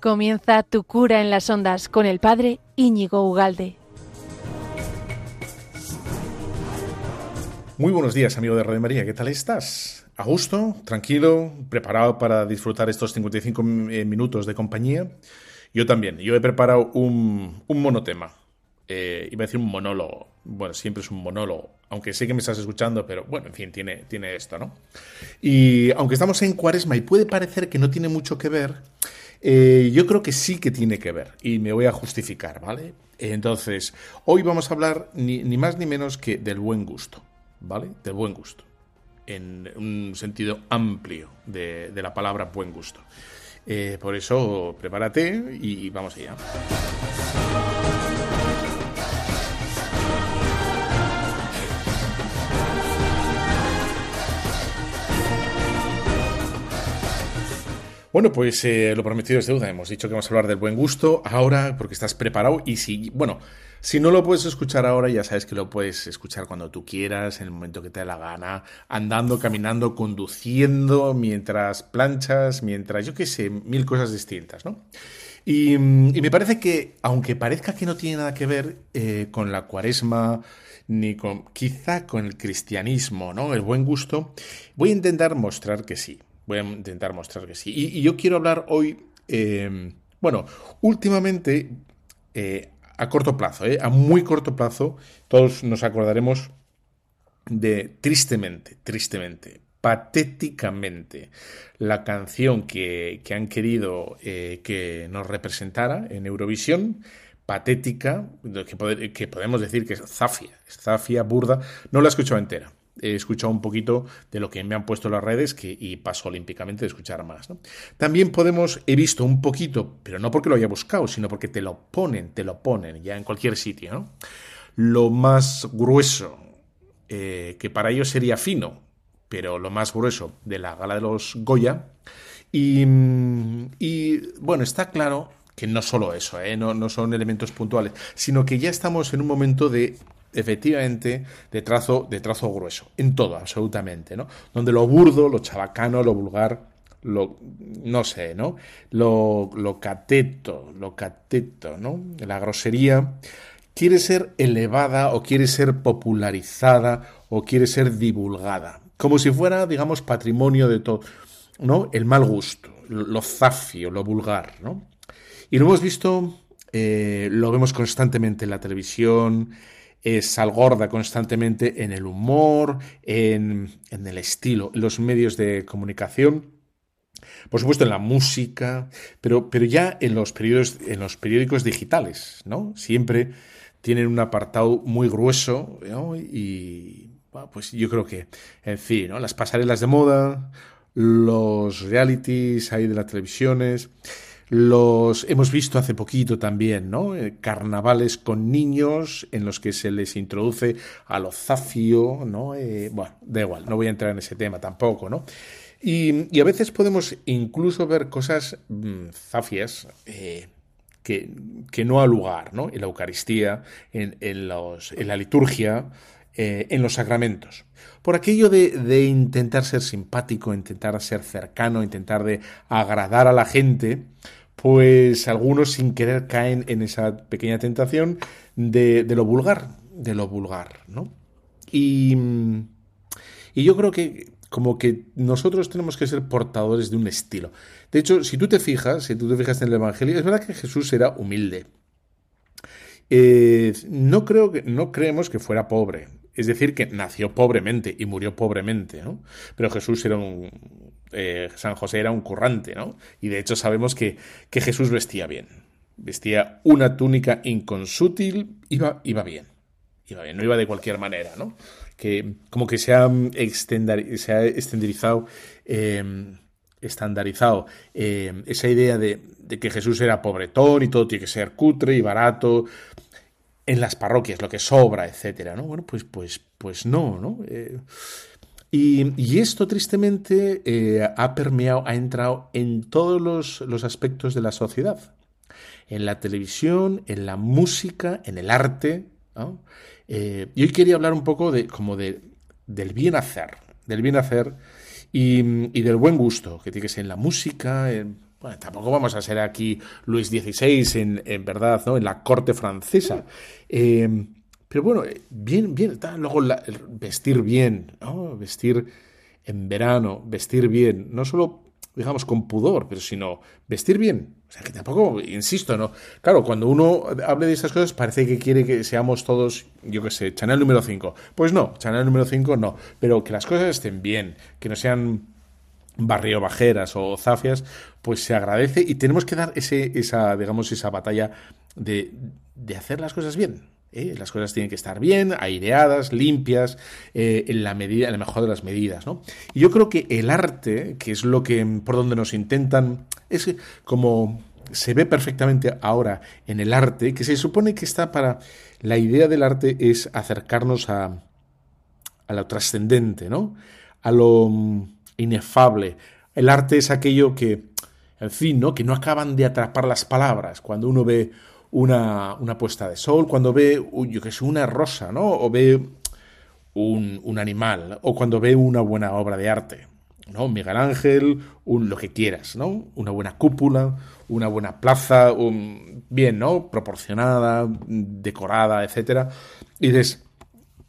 Comienza tu cura en las ondas con el padre Íñigo Ugalde. Muy buenos días, amigo de Radio María, ¿qué tal estás? ¿A gusto? ¿Tranquilo? ¿Preparado para disfrutar estos 55 eh, minutos de compañía? Yo también, yo he preparado un, monotema. Eh, iba a decir un monólogo. Bueno, siempre es un monólogo, aunque sé que me estás escuchando, pero bueno, en fin, tiene, tiene esto, ¿no? Y aunque estamos en cuaresma y puede parecer que no tiene mucho que ver, eh, yo creo que sí que tiene que ver y me voy a justificar, ¿vale? Entonces, hoy vamos a hablar ni, más ni menos que del buen gusto, ¿vale? Del buen gusto, en un sentido amplio de, la palabra buen gusto. Eh, por eso, prepárate y vamos allá. Bueno, pues eh, lo prometido es deuda. Hemos dicho que vamos a hablar del buen gusto ahora porque estás preparado y si, bueno, si no lo puedes escuchar ahora, ya sabes que lo puedes escuchar cuando tú quieras, en el momento que te dé la gana, andando, caminando, conduciendo, mientras planchas, mientras, yo qué sé, mil cosas distintas, ¿no? Y, me parece que, aunque parezca que no tiene nada que ver eh, con la cuaresma, ni con, quizá con el cristianismo, ¿no? El buen gusto, voy a intentar mostrar que sí. Voy a intentar mostrar que sí. Y, yo quiero hablar hoy, eh, bueno, últimamente, eh, a corto plazo, eh, a muy corto plazo, todos nos acordaremos de tristemente, tristemente, patéticamente, la canción que, han querido que nos representara en Eurovisión, patética, que, que, podemos decir que es zafia, zafia, burda, no la he escuchado entera he escuchado un poquito de lo que me han puesto las redes que, y paso olímpicamente de escuchar más. También podemos, he visto un poquito, pero no porque lo haya buscado, sino porque te lo ponen, te lo ponen ya en cualquier sitio. Lo más grueso, eh, que para ellos sería fino, pero lo más grueso de la gala de los Goya. Y, bueno, está claro que no solo eso, ¿eh? no son elementos puntuales, sino que ya estamos en un momento de efectivamente de trazo, de trazo grueso, en todo, absolutamente, ¿no? Donde lo burdo, lo chabacano, lo vulgar, lo, no sé, ¿no? Lo, lo cateto, lo cateto, ¿no? La grosería quiere ser elevada o quiere ser popularizada o quiere ser divulgada, como si fuera, digamos, patrimonio de todo, ¿no? El mal gusto, lo zafio, lo vulgar, ¿no? Y lo hemos visto, eh, lo vemos constantemente en la televisión, es gorda constantemente en el humor, en, el estilo, en los medios de comunicación, por supuesto en la música, pero, pero ya en los, periódicos, en los periódicos digitales, ¿no? Siempre tienen un apartado muy grueso y pues yo creo que, en fin, ¿no? las pasarelas de moda, los realities ahí de las televisiones, los hemos visto hace poquito también, ¿no? Eh, carnavales con niños en los que se les introduce a lo zafio, ¿no? Eh, bueno, da igual, no voy a entrar en ese tema tampoco, ¿no? Y, a veces podemos incluso ver cosas mm, zafias eh, que, que, no ha lugar, ¿no? En la Eucaristía, en, en, los, en la liturgia, en los sacramentos. Por aquello de, de, intentar ser simpático, intentar ser cercano, intentar de agradar a la gente, pues algunos sin querer caen en esa pequeña tentación de, lo vulgar, de lo vulgar, ¿no? Y, y yo creo que como que nosotros tenemos que ser portadores de un estilo. De hecho, si tú te fijas, si tú te fijas en el Evangelio, es verdad que Jesús era humilde. Eh, no creo que, no creemos que fuera pobre. Es decir, que nació pobremente y murió pobremente, ¿no? Pero Jesús era un, eh, San José era un currante, ¿no? Y de hecho sabemos que, que Jesús vestía bien. Vestía una túnica inconsútil, iba, iba bien. Iba bien, no iba de cualquier manera, ¿no? Que como que se ha, se ha estandarizado, em, estandarizado em, esa idea de, de, que Jesús era pobretón y todo tiene que ser cutre y barato en las parroquias, lo que sobra, etcétera, ¿no? Bueno, pues, pues, pues no, ¿no? Eh, y, esto tristemente eh, ha permeado, ha entrado en todos los, aspectos de la sociedad. En la televisión, en la música, en el arte. Eh, y hoy quería hablar un poco de, como de, del bien hacer, del bien hacer y, del buen gusto, que tiene que ser en la música, en, Bueno, tampoco vamos a ser aquí Luis XVI en, en verdad, ¿no? En la corte francesa. Eh, pero bueno, bien, bien, está luego vestir bien, ¿no? Vestir en verano, vestir bien, no solo digamos, con pudor, pero sino vestir bien. O sea, que tampoco, insisto, ¿no? Claro, cuando uno hable de estas cosas parece que quiere que seamos todos, yo qué sé, Chanel número 5. Pues no, Chanel número 5 no. Pero que las cosas estén bien, que no sean barrio bajeras o zafias, pues se agradece y tenemos que dar ese, esa, digamos, esa batalla de, de hacer las cosas bien. ¿Eh? Las cosas tienen que estar bien, aireadas, limpias, eh, en la medida, en la mejor de las medidas, ¿no? Y yo creo que el arte, que es lo que por donde nos intentan, es como se ve perfectamente ahora en el arte, que se supone que está para la idea del arte es acercarnos a, a lo trascendente, ¿no? A lo mm, inefable. El arte es aquello que, en fin, ¿no? Que no acaban de atrapar las palabras. Cuando uno ve una, una puesta de sol, cuando ve, que una rosa, ¿no? O ve un, un, animal, o cuando ve una buena obra de arte, ¿no? Miguel Ángel, un, lo que quieras, ¿no? Una buena cúpula, una buena plaza, un, bien, ¿no? Proporcionada, decorada, etcétera. Y dices,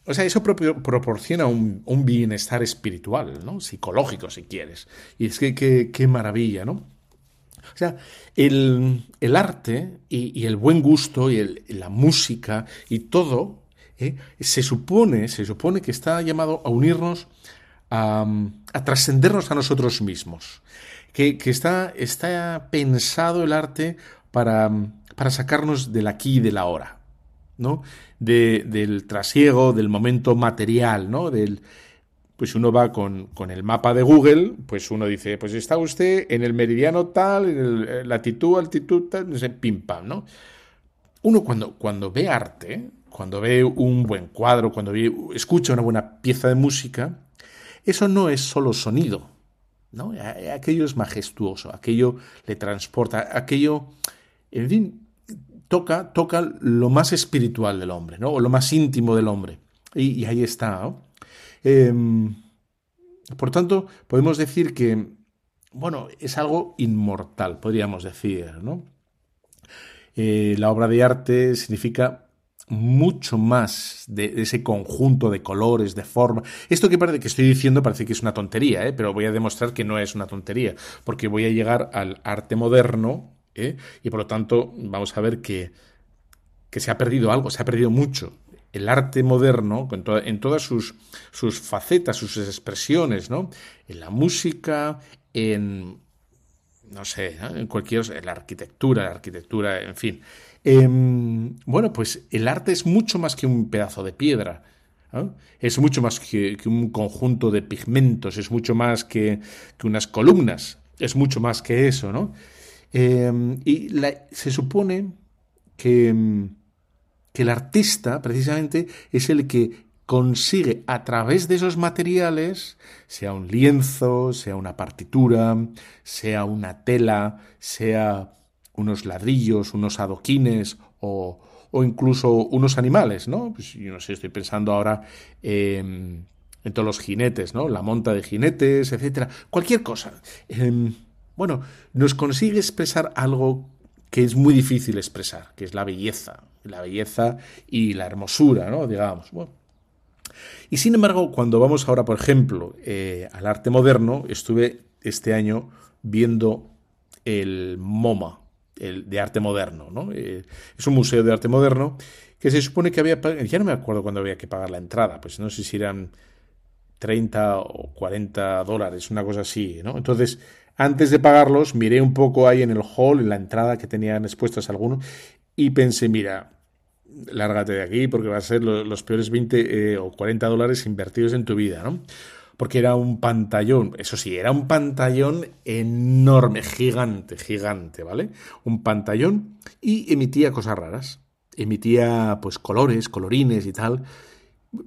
o sea, eso proporciona un, un, bienestar espiritual, ¿no? Psicológico, si quieres. Y es que qué maravilla, ¿no? Sea, el, arte y, el buen gusto y la música y todo ¿eh? se supone, se supone que está llamado a unirnos, a, trascendernos a nosotros mismos. Que, está, está pensado el arte para, para sacarnos del aquí y del ahora, ¿no? del trasiego, del momento material, ¿no? Del, pues uno va con, con, el mapa de Google, pues uno dice, pues está usted en el meridiano tal, en el, eh, latitud, altitud, tal, no sé, pim pam, ¿no? Uno cuando, cuando ve arte, cuando ve un buen cuadro, cuando escucha una buena pieza de música, eso no es solo sonido, ¿no? Aquello es majestuoso, aquello le transporta, aquello, en fin, toca, toca lo más espiritual del hombre, ¿no? O lo más íntimo del hombre. Y, y ahí está, ¿no? Em, por tanto, podemos decir que, bueno, es algo inmortal, podríamos decir, ¿no? Eh, la obra de arte significa mucho más de, ese conjunto de colores, de forma. Esto que parece que estoy diciendo parece que es una tontería, ¿eh? pero voy a demostrar que no es una tontería, porque voy a llegar al arte moderno ¿eh? y por lo tanto vamos a ver que, que se ha perdido algo, se ha perdido mucho el arte moderno, en, todas sus, sus, facetas, sus expresiones, ¿no? En la música, en, no sé, en cualquier, en la arquitectura, la arquitectura, en fin. Em, bueno, pues el arte es mucho más que un pedazo de piedra. Es mucho más que, un conjunto de pigmentos, es mucho más que, unas columnas, es mucho más que eso, ¿no? Em, y se supone que em, que el artista precisamente es el que consigue a través de esos materiales, sea un lienzo, sea una partitura, sea una tela, sea unos ladrillos, unos adoquines o, o incluso unos animales, ¿no? Pues yo no sé, estoy pensando ahora en todos los jinetes, ¿no? La monta de jinetes, etcétera. Cualquier cosa. Em, bueno, nos consigue expresar algo que es muy difícil expresar, que es la belleza, la belleza y la hermosura, ¿no? Digamos. Y sin embargo, cuando vamos ahora, por ejemplo, eh, al arte moderno, estuve este año viendo el MoMA, el de arte moderno, ¿no? Eh, es un museo de arte moderno que se supone que había, ya no me acuerdo cuándo había que pagar la entrada, pues no sé si eran 30 o 40 dólares, una cosa así, ¿no? Entonces, antes de pagarlos, miré un poco ahí en el hall, en la entrada que tenían expuestas algunos, y pensé, mira, lárgate de aquí porque va a ser los peores 20 eh, o 40 dólares invertidos en tu vida, ¿no? Porque era un pantallón, eso sí, era un pantallón enorme, gigante, gigante, ¿vale? Un pantallón y emitía cosas raras. Emitía, pues, colores, colorines y tal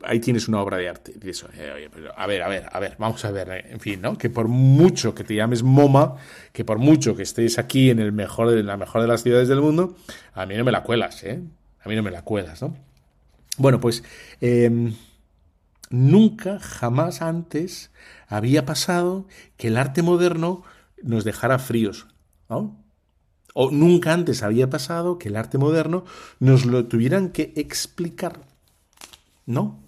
ahí tienes una obra de arte. eh, a ver, a ver, a ver, vamos a ver, eh, en fin, ¿no? Que por mucho que te llames MoMA, que por mucho que estés aquí en, el mejor, la mejor de las ciudades del mundo, a mí no me la cuelas, ¿eh? A mí no me la cuelas, ¿no? Bueno, pues em, nunca, jamás antes había pasado que el arte moderno nos dejara fríos. O nunca antes había pasado que el arte moderno nos lo tuvieran que explicar. ¿No?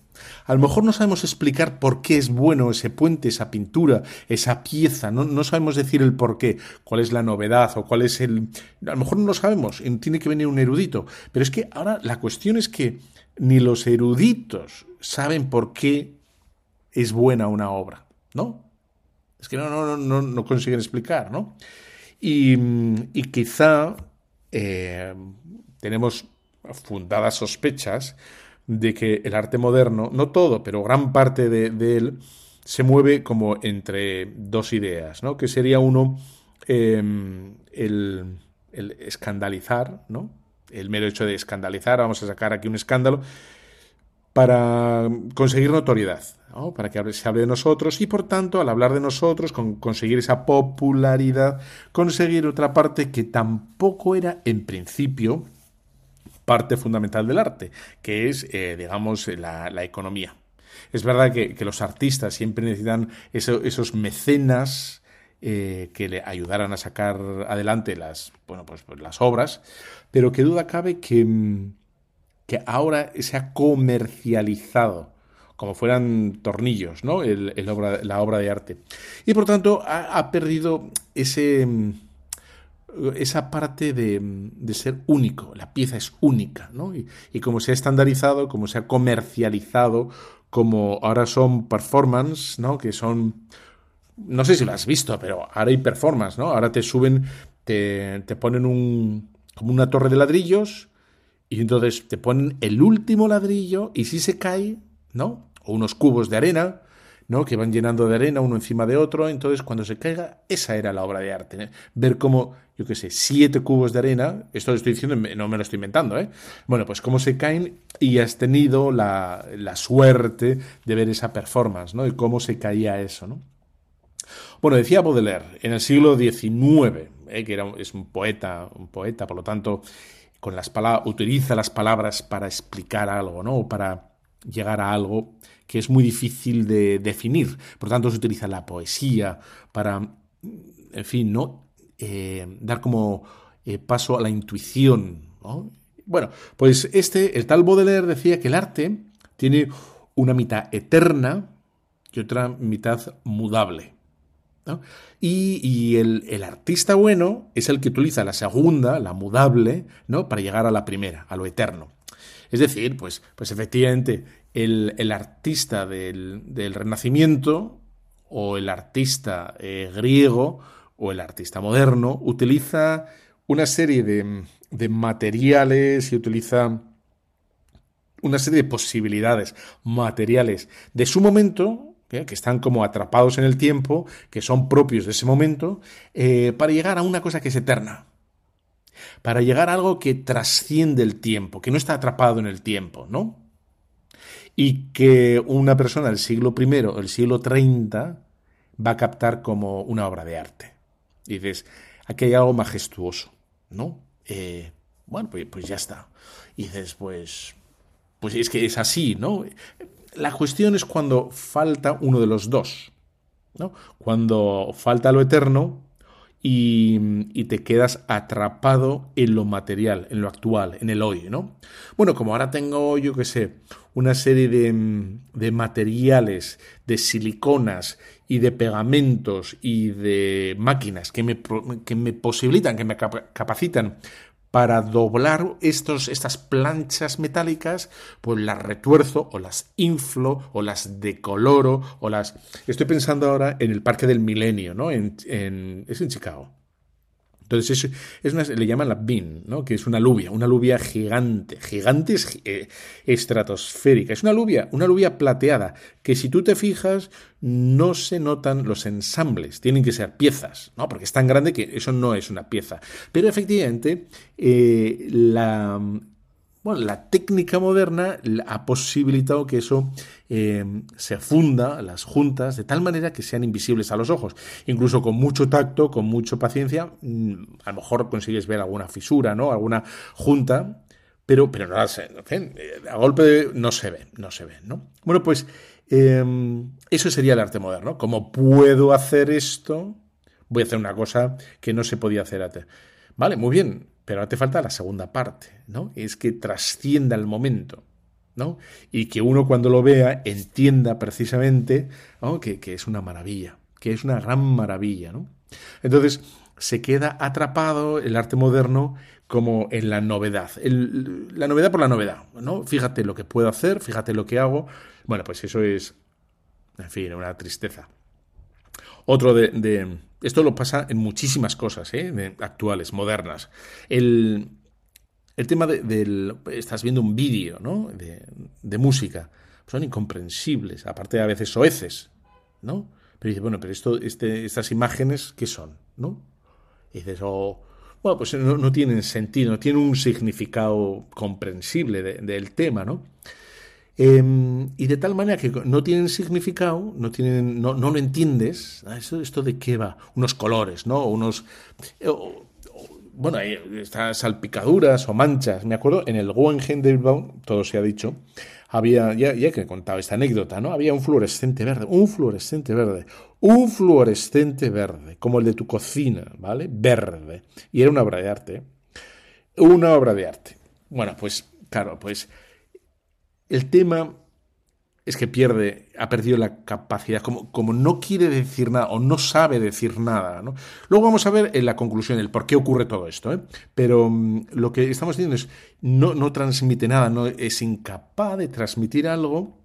A lo mejor no sabemos explicar por qué es bueno ese puente, esa pintura, esa pieza, no, no, sabemos decir el por qué, cuál es la novedad o cuál es el... A lo mejor no lo sabemos, tiene que venir un erudito, pero es que ahora la cuestión es que ni los eruditos saben por qué es buena una obra, ¿no? Es que no, no, no, no consiguen explicar, ¿no? Y, y quizá eh, tenemos fundadas sospechas de que el arte moderno, no todo, pero gran parte de, él, se mueve como entre dos ideas, ¿no? Que sería uno em, el, el, escandalizar, ¿no? El mero hecho de escandalizar, vamos a sacar aquí un escándalo, para conseguir notoriedad, ¿no? para que se hable de nosotros y por tanto al hablar de nosotros, con conseguir esa popularidad, conseguir otra parte que tampoco era en principio parte fundamental del arte, que es, eh, digamos, la, economía. Es verdad que, los artistas siempre necesitan esos mecenas eh, que le ayudaran a sacar adelante las, bueno, pues, pues, las obras, pero que duda cabe que, que ahora se ha comercializado como fueran tornillos, ¿no? la obra de arte. Y por tanto ha perdido ese, esa parte de, ser único, la pieza es única, ¿no? Y, y, como se ha estandarizado, como se ha comercializado, como ahora son performance, ¿no? Que son, no sé si lo has visto, pero ahora hay performance, ¿no? Ahora te suben, te, te ponen un, como una torre de ladrillos y entonces te ponen el último ladrillo y si se cae, ¿no? O unos cubos de arena, ¿no? que van llenando de arena uno encima de otro, entonces cuando se caiga, esa era la obra de arte. ¿eh? Ver cómo, yo qué sé, siete cubos de arena, esto lo estoy diciendo, no me lo estoy inventando, ¿eh? Bueno, pues cómo se caen y has tenido la, la suerte de ver esa performance, ¿no? Y cómo se caía eso, ¿no? Bueno, decía Baudelaire, en el siglo XIX, ¿eh? que era, es un poeta, un poeta, por lo tanto, con las palabras, utiliza las palabras para explicar algo, ¿no? O para llegar a algo que es muy difícil de definir. Por tanto, se utiliza la poesía para, en fin, ¿no? Eh, dar como eh, paso a la intuición. Bueno, pues este, el tal Baudelaire decía que el arte tiene una mitad eterna y otra mitad mudable. Y, el, el, artista bueno es el que utiliza la segunda, la mudable, ¿no? para llegar a la primera, a lo eterno. Es decir, pues, pues efectivamente, el, artista del, Renacimiento o el artista eh, griego o el artista moderno utiliza una serie de, de materiales y utiliza una serie de posibilidades materiales de su momento, que están como atrapados en el tiempo, que son propios de ese momento, eh, para llegar a una cosa que es eterna para llegar a algo que trasciende el tiempo, que no está atrapado en el tiempo, ¿no? Y que una persona del siglo I o del siglo 30 va a captar como una obra de arte. Dices, aquí hay algo majestuoso, ¿no? Eh, bueno, pues, pues, ya está. Y dices, pues, pues es que es así, ¿no? La cuestión es cuando falta uno de los dos, ¿no? Cuando falta lo eterno y, te quedas atrapado en lo material, en lo actual, en el hoy, ¿no? Bueno, como ahora tengo, yo qué sé, una serie de, de materiales, de siliconas y de pegamentos y de máquinas que me, que me posibilitan, que me capacitan para doblar estos, estas planchas metálicas, pues las retuerzo o las inflo o las decoloro o las... Estoy pensando ahora en el Parque del Milenio, ¿no? En, es en Chicago. Entonces es, le llaman la bin, que es una alubia, una alubia gigante, gigante eh, estratosférica. Es una alubia, una alubia plateada, que si tú te fijas no se notan los ensambles, tienen que ser piezas, ¿no? porque es tan grande que eso no es una pieza. Pero efectivamente eh, la, bueno, la técnica moderna ha posibilitado que eso eh, se funda, las juntas, de tal manera que sean invisibles a los ojos. Incluso con mucho tacto, con mucha paciencia, mm, a lo mejor consigues ver alguna fisura, ¿no? Alguna junta, pero, pero no sé, a golpe no se ve, no se ve, ¿no? Bueno, pues em, eso sería el arte moderno. ¿Cómo puedo hacer esto? voy a hacer una cosa que no se podía hacer antes. Vale, muy bien, pero ahora te falta la segunda parte, ¿no? Es que trascienda el momento. ¿no? Y que uno cuando lo vea entienda precisamente que, que, es una maravilla, que es una gran maravilla, ¿no? Entonces se queda atrapado el arte moderno como en la novedad, la novedad por la novedad, ¿no? Fíjate lo que puedo hacer, fíjate lo que hago. Bueno, pues eso es, en fin, una tristeza. Otro de, esto lo pasa en muchísimas cosas ¿eh? actuales, modernas. El, el tema de, del... Estás viendo un vídeo, ¿no? De, de, música. Son incomprensibles, aparte a veces soeces, ¿no? Pero dices, bueno, pero esto, este, estas imágenes, ¿qué son? ¿No? Y dices, oh, bueno, pues no, no, tienen sentido, no tienen un significado comprensible del tema, ¿no? Eh, y de tal manera que no tienen significado, no, tienen, no, no lo entiendes. Ah, ¿Esto, ¿Esto de qué va? Unos colores, ¿no? Unos... Eh, bueno, estas salpicaduras o manchas. Me acuerdo, en el Guggenheim de Bilbao, todo se ha dicho, había, ya, ya que he contado esta anécdota, ¿no? Había un fluorescente verde, un fluorescente verde, un fluorescente verde, como el de tu cocina, ¿vale? Verde. Y era una obra de arte. Una obra de arte. Bueno, pues, claro, pues el tema es que pierde, ha perdido la capacidad, como, como no quiere decir nada o no sabe decir nada. ¿no? Luego vamos a ver en la conclusión el por qué ocurre todo esto. ¿eh? Pero mm, lo que estamos diciendo es, no, no transmite nada, no es incapaz de transmitir algo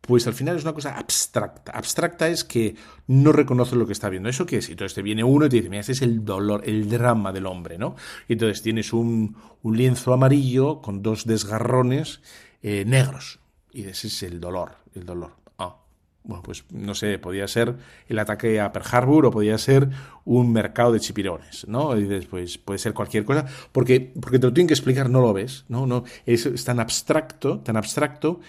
pues al final es una cosa abstracta. Abstracta es que no reconoce lo que está viendo. ¿Eso qué es? Entonces te viene uno y te dice, mira, ese es el dolor, el drama del hombre, ¿no? Y entonces tienes un, un lienzo amarillo con dos desgarrones eh, negros. Y ese es el dolor, el dolor. Ah, bueno, pues no sé, podía ser el ataque a Pearl Harbor o podía ser un mercado de chipirones, ¿no? Y después puede ser cualquier cosa, porque, porque te lo tienen que explicar, no lo ves, ¿no? no es, es tan abstracto, tan abstracto,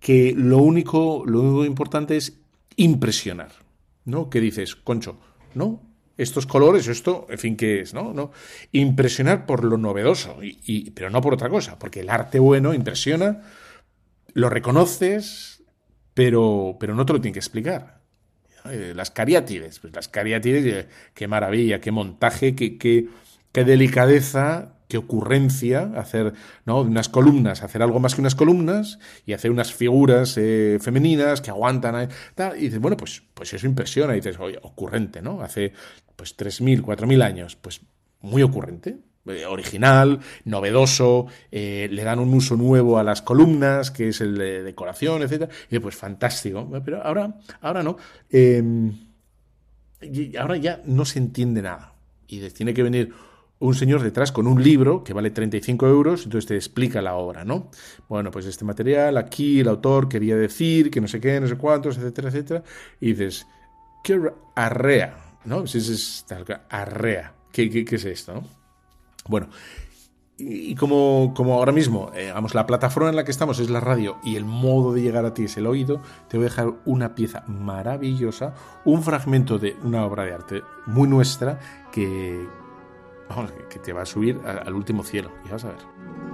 que lo único, lo único importante es impresionar, ¿no? ¿Qué dices, Concho? ¿No? Estos colores, esto, en fin, ¿qué es? ¿No? ¿No? Impresionar por lo novedoso, y, pero no por otra cosa, porque el arte bueno impresiona lo reconoces, pero, pero no te lo tiene que explicar. Eh, las cariátides, pues las cariátides, eh, qué maravilla, qué montaje, qué, qué, qué delicadeza, qué ocurrencia hacer ¿no? unas columnas, hacer algo más que unas columnas y hacer unas figuras eh, femeninas que aguantan. y dices, bueno, pues, pues eso impresiona. Y dices, oye, ocurrente, ¿no? Hace pues 3.000, 4.000 años, pues muy ocurrente. Eh, original, novedoso, eh, le dan un uso nuevo a las columnas, que es el de decoración, etc. Y pues fantástico. Pero ahora, ahora no. Em, ahora ya no se entiende nada. Y tiene que venir un señor detrás con un libro que vale 35 euros, entonces te explica la obra, ¿no? Bueno, pues este material, aquí el autor quería decir que no sé qué, no sé cuántos, etcétera, etcétera. Y dices, qué arrea, ¿no? Si es arrea. ¿Qué, qué, qué es esto, no? Bueno, y como, como ahora mismo, eh, la plataforma en la que estamos es la radio y el modo de llegar a ti es el oído, te voy a dejar una pieza maravillosa, un fragmento de una obra de arte muy nuestra que, vamos, que te va a subir al último cielo. Y vas a ver.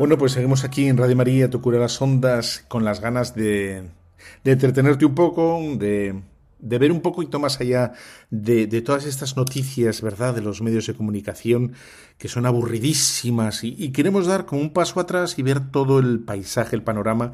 Bueno, pues seguimos aquí en Radio María, tu cura las ondas, con las ganas de, entretenerte un poco, de, de ver un poquito más allá de, todas estas noticias, ¿verdad?, de los medios de comunicación que son aburridísimas y, queremos dar como un paso atrás y ver todo el paisaje, el panorama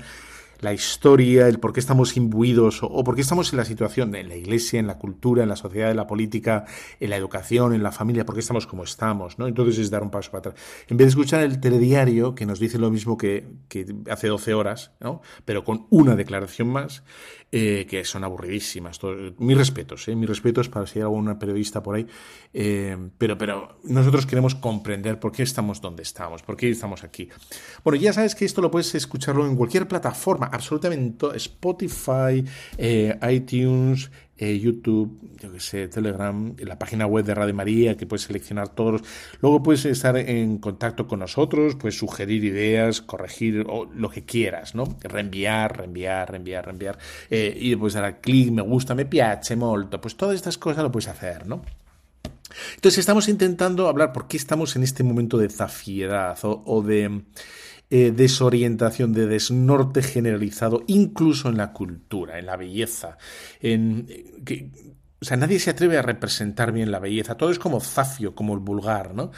la historia, el por qué estamos imbuidos o, por qué estamos en la situación, en la iglesia, en la cultura, en la sociedad, en la política, en la educación, en la familia, por qué estamos como estamos, ¿no? Entonces es dar un paso para atrás. En vez de escuchar el telediario, que nos dice lo mismo que, que hace 12 horas, ¿no? Pero con una declaración más, eh, que son aburridísimas. mis respetos, ¿eh? mis respetos para si hay alguna periodista por ahí. Eh, pero, pero nosotros queremos comprender por qué estamos donde estamos, por qué estamos aquí. Bueno, ya sabes que esto lo puedes escucharlo en cualquier plataforma, absolutamente Spotify, eh, iTunes, eh, YouTube, yo que sé, Telegram, la página web de Radio María, que puedes seleccionar todos. Luego puedes estar en contacto con nosotros, puedes sugerir ideas, corregir o lo que quieras, ¿no? Reenviar, reenviar, reenviar, reenviar. Eh, y después dar clic, me gusta, me piace molto. Pues todas estas cosas lo puedes hacer, ¿no? Entonces estamos intentando hablar por qué estamos en este momento de zafiedad o de eh, desorientación, de desnorte generalizado, incluso en la cultura, en la belleza. En, que, o sea, nadie se atreve a representar bien la belleza. Todo es como zafio, como el vulgar, ¿no?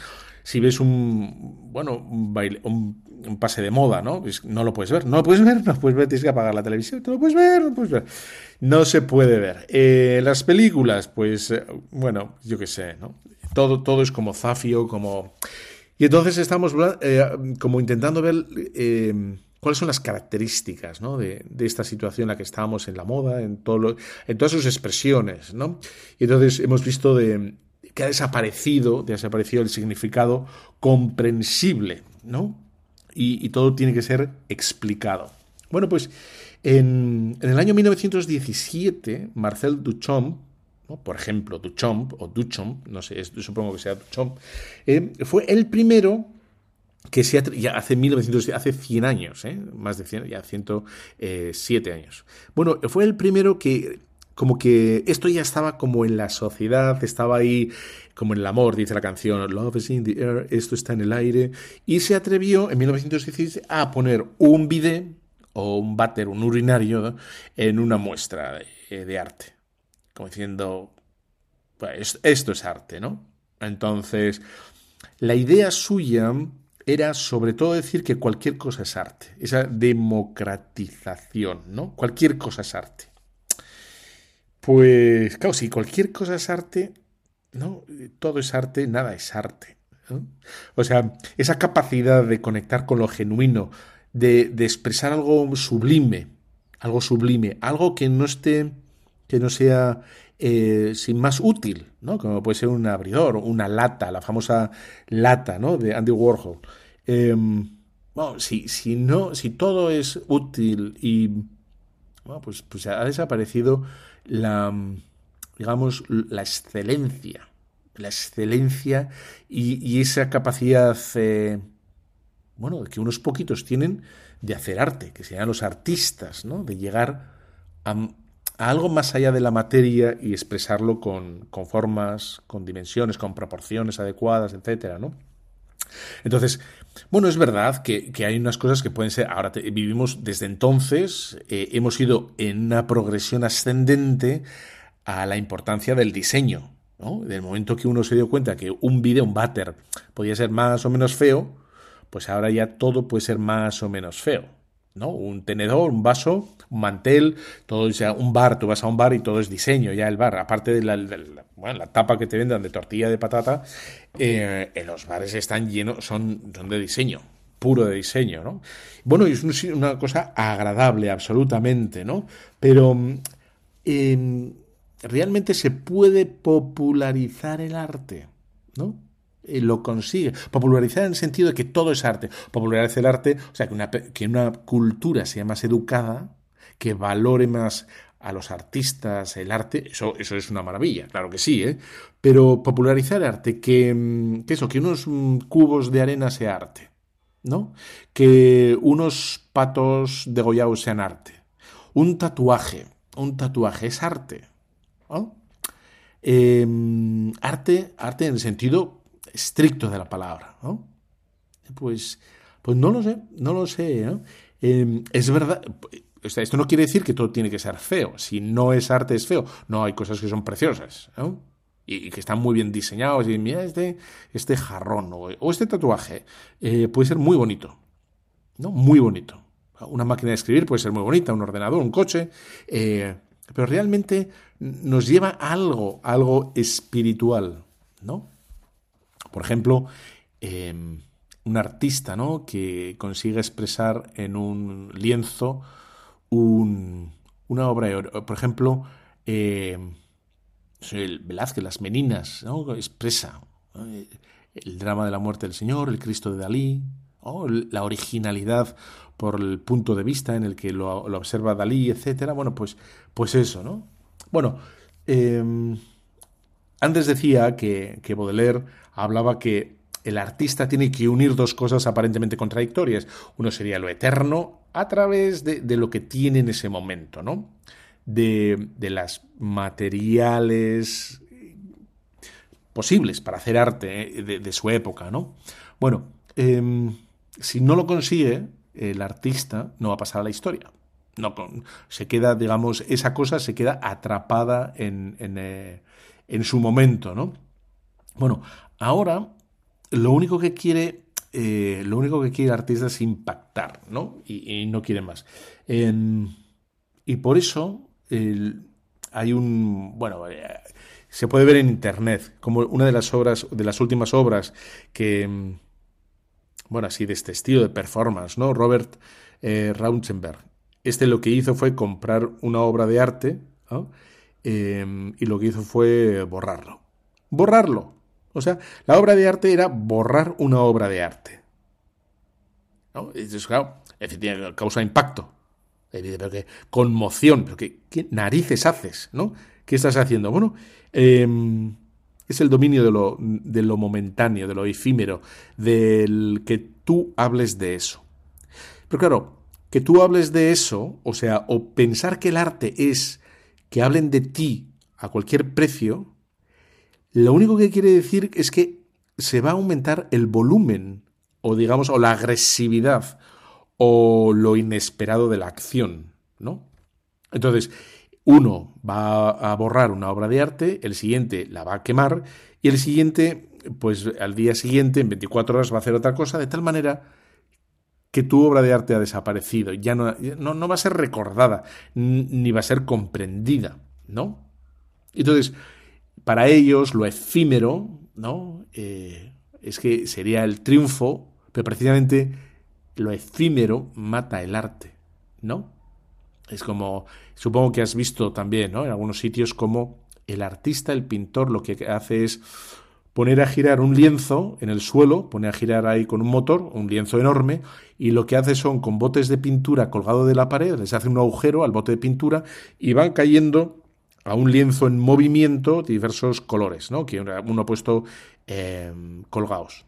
Si ves un, bueno, un, baile, un, pase de moda, ¿no? No lo puedes ver, no lo puedes ver, no puedes ver, tienes que apagar la televisión, no lo puedes ver, no se puede ver. Eh, las películas, pues, eh, bueno, yo qué sé, ¿no? Todo, todo es como zafio, como y entonces estamos eh, como intentando ver cuáles son las características ¿no? de, esta situación en la que estábamos en la moda, en, todo en todas sus expresiones. ¿no? Y entonces hemos visto de, que ha desaparecido, desaparecido el significado comprensible, ¿no? Y, todo tiene que ser explicado. Bueno, pues en, el año 1917, Marcel Duchamp por ejemplo, Duchamp o Duchamp, no sé, supongo que sea Duchamp, eh, fue el primero que se ya hace 1900, hace 100 años, eh, más de 100, ya 107 años. Bueno, fue el primero que como que esto ya estaba como en la sociedad, estaba ahí como en el amor, dice la canción, Love is in the air, esto está en el aire, y se atrevió en 1916 a poner un bidet o un váter, un urinario, en una muestra de arte como diciendo, pues esto es arte, ¿no? Entonces, la idea suya era sobre todo decir que cualquier cosa es arte, esa democratización, ¿no? Cualquier cosa es arte. Pues, claro, si cualquier cosa es arte, ¿no? Todo es arte, nada es arte. O sea, esa capacidad de conectar con lo genuino, de, de expresar algo sublime, algo sublime, algo que no esté que no sea eh, sin más útil, ¿no? Como puede ser un abridor, una lata, la famosa lata, ¿no? De Andy Warhol. Em, bueno, si, si, no, si todo es útil y bueno, pues, pues ha desaparecido la, digamos, la excelencia, la excelencia y, esa capacidad, eh, bueno, que unos poquitos tienen de hacer arte, que sean los artistas, ¿no? De llegar a, algo más allá de la materia y expresarlo con, formas, con dimensiones, con proporciones adecuadas, etcétera, ¿no? Entonces, bueno, es verdad que, hay unas cosas que pueden ser, ahora vivimos desde entonces, eh, hemos ido en una progresión ascendente a la importancia del diseño, ¿no? Del momento que uno se dio cuenta que un vídeo, un váter, podía ser más o menos feo, pues ahora ya todo puede ser más o menos feo. ¿No? Un tenedor, un vaso, un mantel, todo ya un bar, tú vas a un bar y todo es diseño ya el bar, aparte de la, la tapa que te vendan de tortilla de patata, eh, en los bares están llenos, son, de diseño, puro de diseño, ¿no? Bueno, es una cosa agradable, absolutamente, ¿no? Pero em, realmente se puede popularizar el arte, ¿no? Eh, lo consigue. Popularizar en el sentido de que todo es arte. Popularizar el arte, o sea, que una, que una cultura sea más educada, que valore más a los artistas, el arte, eso, eso es una maravilla, claro que sí, ¿eh? Pero popularizar arte, que, mm, que eso, que unos mm, cubos de arena sea arte, ¿no? Que unos patos degollados sean arte. Un tatuaje, un tatuaje es arte. Em, arte, arte en el sentido estricto de la palabra, ¿no? Pues, pues no lo sé, no lo sé, ¿no? Em, es verdad, esto no quiere decir que todo tiene que ser feo. Si no es arte, es feo. No, hay cosas que son preciosas. Y, que están muy bien diseñados. Y mira, este, este jarrón o, este tatuaje eh, puede ser muy bonito. ¿no? Muy bonito. Una máquina de escribir puede ser muy bonita, un ordenador, un coche. Eh, pero realmente nos lleva a algo, algo espiritual. ¿no? Por ejemplo, em, un artista ¿no? que consigue expresar en un lienzo una obra, por ejemplo, eh, el Velázquez, Las Meninas, ¿no? expresa el drama de la muerte del Señor, el Cristo de Dalí, la originalidad por el punto de vista en el que lo, observa Dalí, etcétera. Bueno, pues, pues eso, ¿no? Bueno, em, antes decía que, que Baudelaire hablaba que el artista tiene que unir dos cosas aparentemente contradictorias. Uno sería lo eterno a través de, lo que tiene en ese momento, ¿no? De, las materiales posibles para hacer arte eh, de, su época, ¿no? Bueno, em, si no lo consigue, el artista no va a pasar a la historia. No, se queda, digamos, esa cosa se queda atrapada en, en, eh, en su momento, ¿no? Bueno, ahora lo único que quiere, eh, lo único que quiere el artista es impactar, ¿no? Y, no quiere más. y por eso hay un, bueno, eh, se puede ver en internet como una de las obras, de las últimas obras que, bueno, así de este estilo de performance, ¿no? Robert eh, Rauschenberg. Este lo que hizo fue comprar una obra de arte y lo que hizo fue borrarlo. Borrarlo. O sea, la obra de arte era borrar una obra de arte. ¿No? Entonces, claro, efectivamente, causa impacto. Pero que conmoción, pero ¿qué narices haces? ¿no? ¿Qué estás haciendo? Bueno, em, es el dominio de lo, de lo momentáneo, de lo efímero, del que tú hables de eso. Pero claro, que tú hables de eso, o sea, o pensar que el arte es que hablen de ti a cualquier precio, lo único que quiere decir es que se va a aumentar el volumen o digamos o la agresividad o lo inesperado de la acción, ¿no? Entonces, uno va a borrar una obra de arte, el siguiente la va a quemar y el siguiente, pues al día siguiente, en 24 horas, va a hacer otra cosa, de tal manera que tu obra de arte ha desaparecido, ya no, no, va a ser recordada, ni va a ser comprendida, ¿no? Entonces, para ellos lo efímero, ¿no? Eh, es que sería el triunfo, pero precisamente lo efímero mata el arte, ¿no? Es como, supongo que has visto también, ¿no? En algunos sitios como el artista, el pintor, lo que hace es poner a girar un lienzo en el suelo, pone a girar ahí con un motor, un lienzo enorme, y lo que hace son con botes de pintura colgado de la pared, les hace un agujero al bote de pintura y van cayendo a un lienzo en movimiento diversos colores, ¿no? que uno ha puesto eh, colgados.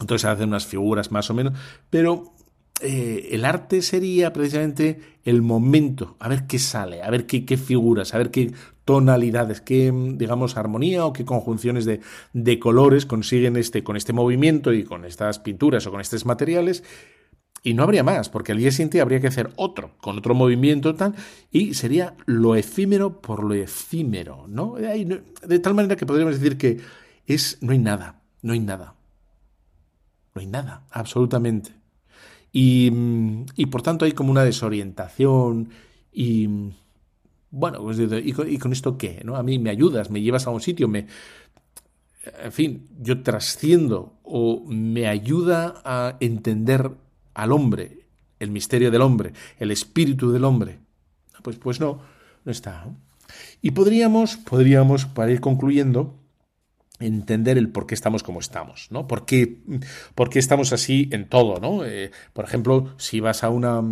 Entonces se hacen unas figuras más o menos, pero eh, el arte sería precisamente el momento, a ver qué sale, a ver qué, figuras, a ver qué tonalidades, qué, digamos, armonía o qué conjunciones de, de colores consiguen este, con este movimiento y con estas pinturas o con estos materiales y no habría más, porque al día siguiente habría que hacer otro, con otro movimiento tal, y sería lo efímero por lo efímero, ¿no? De tal manera que podríamos decir que es, no hay nada, no hay nada. No hay nada, absolutamente. Y, y por tanto hay como una desorientación y, bueno, pues, ¿y con, ¿y con esto qué? ¿no? A mí me ayudas, me llevas a un sitio, me, en fin, yo trasciendo o me ayuda a entender al hombre, el misterio del hombre, el espíritu del hombre. Pues, pues no, no está. Y podríamos, podríamos, para ir concluyendo, entender el por qué estamos como estamos, ¿no? ¿Por qué, por qué estamos así en todo, ¿no? Eh, por ejemplo, si vas a una...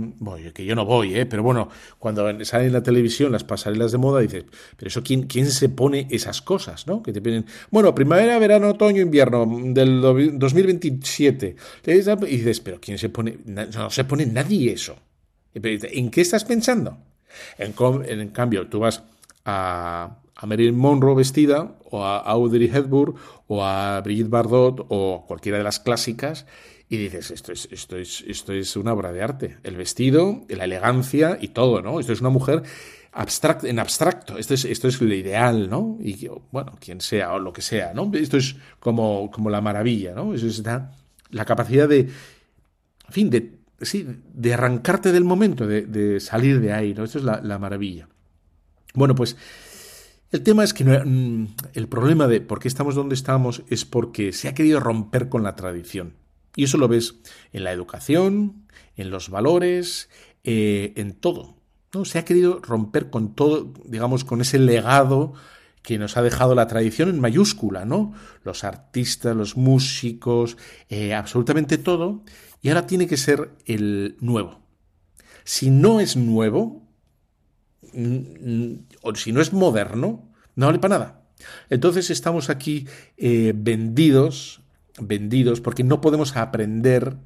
Que yo no voy, ¿eh? Pero bueno, cuando sale en la televisión las pasarelas de moda, dices, pero eso, ¿quién, quién se pone esas cosas, ¿no? Que te piden, bueno, primavera, verano, otoño, invierno del 2027. Y dices, pero ¿quién se pone? No se pone nadie eso. ¿En qué estás pensando? En, en cambio, tú vas a a Marilyn Monroe vestida, o a Audrey Hepburn, o a Brigitte Bardot, o cualquiera de las clásicas, y dices, esto es, esto, es, esto es una obra de arte. El vestido, la elegancia y todo, ¿no? Esto es una mujer en abstracto. Esto es, esto es lo ideal, ¿no? Y bueno, quien sea o lo que sea, ¿no? Esto es como, como la maravilla, ¿no? Eso es la capacidad de, en fin, de, sí, de arrancarte del momento, de, salir de ahí, ¿no? Esto es la, maravilla. Bueno, pues el tema es que mm, el problema de por qué estamos donde estamos es porque se ha querido romper con la tradición. Y eso lo ves en la educación, en los valores, eh, en todo. ¿no? Se ha querido romper con todo, digamos, con ese legado que nos ha dejado la tradición en mayúscula, ¿no? Los artistas, los músicos, eh, absolutamente todo. Y ahora tiene que ser el nuevo. Si no es nuevo, o si no es moderno, no vale para nada. Entonces estamos aquí eh, vendidos, vendidos, porque no podemos aprender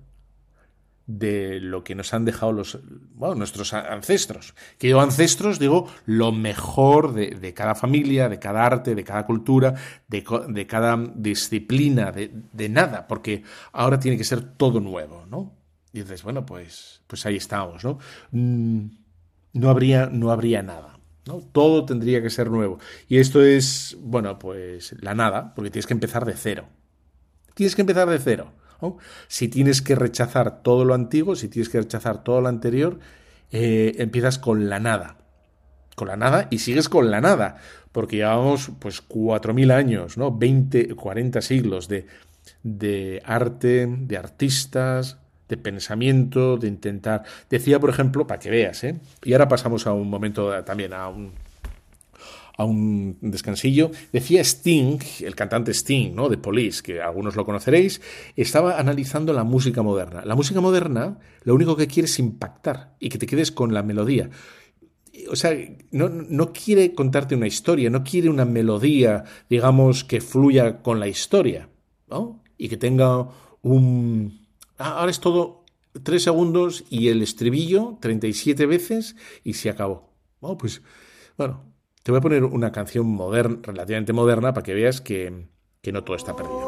de lo que nos han dejado los, nuestros ancestros. Que digo ancestros, digo lo mejor de, cada familia, de cada arte, de cada cultura, de, cada disciplina, de, nada, porque ahora tiene que ser todo nuevo, ¿no? Y dices, bueno, pues, pues ahí estamos, ¿no? Mm, no habría, no habría nada. Todo tendría que ser nuevo. Y esto es, bueno, pues la nada, porque tienes que empezar de cero. Tienes que empezar de cero. Si tienes que rechazar todo lo antiguo, si tienes que rechazar todo lo anterior, eh, empiezas con la nada. Con la nada y sigues con la nada, porque llevamos pues 4.000 años, ¿no? 20, 40 siglos de, de arte, de artistas, de pensamiento, de intentar. Decía, por ejemplo, para que veas, ¿eh? Y ahora pasamos a un momento también, a un, a un descansillo. Decía Sting, el cantante Sting, ¿no? De Police, que algunos lo conoceréis, estaba analizando la música moderna. La música moderna lo único que quiere es impactar y que te quedes con la melodía. O sea, no, no quiere contarte una historia, no quiere una melodía, digamos, que fluya con la historia, ¿no? Y que tenga un... Ah, ahora es todo tres segundos y el estribillo 37 veces y se acabó. Oh, pues, bueno, te voy a poner una canción moderna, relativamente moderna para que veas que, que no todo está perdido.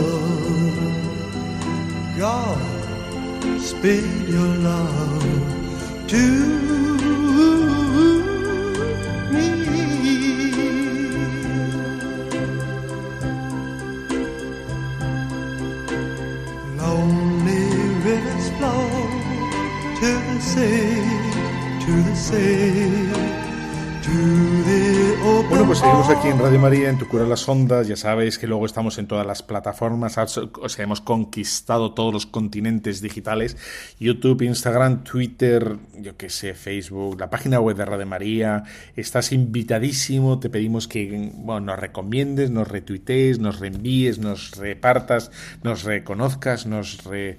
speed your love to En Tu Cura las Ondas. Ya sabéis que luego estamos en todas las plataformas. O sea, hemos conquistado todos los continentes digitales. YouTube, Instagram, Twitter, yo qué sé, Facebook, la página web de Radio María. Estás invitadísimo. Te pedimos que bueno, nos recomiendes, nos retuitees, nos reenvíes, nos repartas, nos reconozcas, nos re